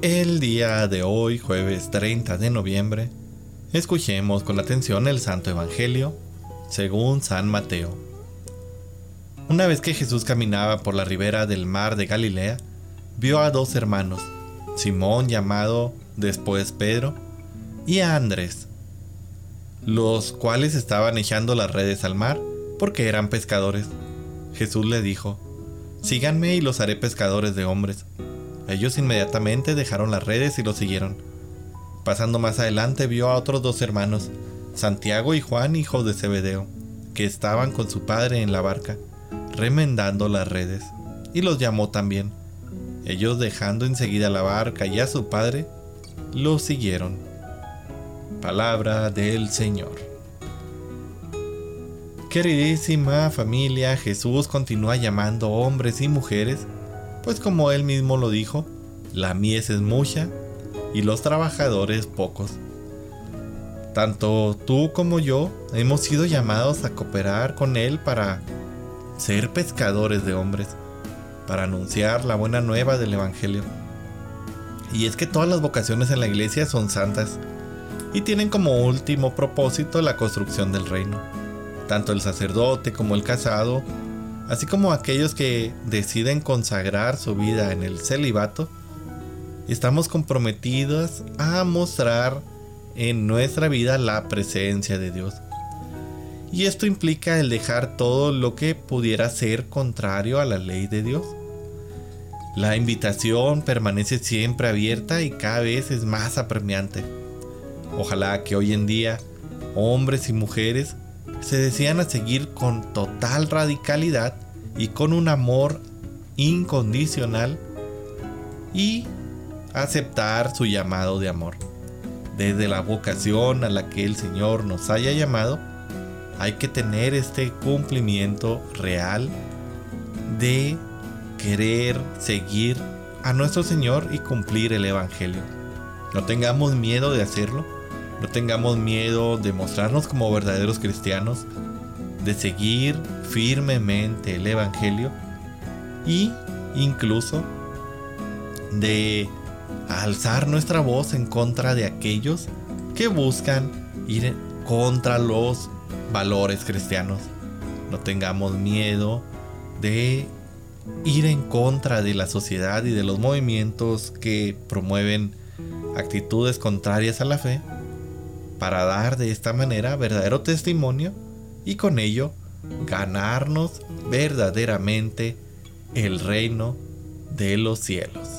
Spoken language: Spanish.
El día de hoy, jueves 30 de noviembre, escuchemos con atención el Santo Evangelio según San Mateo. Una vez que Jesús caminaba por la ribera del mar de Galilea, vio a dos hermanos, Simón llamado después Pedro, y a Andrés, los cuales estaban echando las redes al mar porque eran pescadores. Jesús le dijo, Síganme y los haré pescadores de hombres. Ellos inmediatamente dejaron las redes y lo siguieron. Pasando más adelante vio a otros dos hermanos, Santiago y Juan, hijos de Zebedeo, que estaban con su padre en la barca, remendando las redes, y los llamó también. Ellos dejando enseguida la barca y a su padre, lo siguieron. Palabra del Señor. Queridísima familia, Jesús continúa llamando hombres y mujeres pues como él mismo lo dijo, la mies es mucha y los trabajadores pocos. Tanto tú como yo hemos sido llamados a cooperar con Él para ser pescadores de hombres, para anunciar la buena nueva del Evangelio. Y es que todas las vocaciones en la iglesia son santas y tienen como último propósito la construcción del reino. Tanto el sacerdote como el casado así como aquellos que deciden consagrar su vida en el celibato, estamos comprometidos a mostrar en nuestra vida la presencia de Dios. Y esto implica el dejar todo lo que pudiera ser contrario a la ley de Dios. La invitación permanece siempre abierta y cada vez es más apremiante. Ojalá que hoy en día hombres y mujeres se decían a seguir con total radicalidad y con un amor incondicional y aceptar su llamado de amor. Desde la vocación a la que el Señor nos haya llamado, hay que tener este cumplimiento real de querer seguir a nuestro Señor y cumplir el Evangelio. No tengamos miedo de hacerlo, no tengamos miedo de mostrarnos como verdaderos cristianos, de seguir firmemente el Evangelio y incluso de alzar nuestra voz en contra de aquellos que buscan ir contra los valores cristianos. No tengamos miedo de ir en contra de la sociedad y de los movimientos que promueven actitudes contrarias a la fe para dar de esta manera verdadero testimonio y con ello ganarnos verdaderamente el reino de los cielos.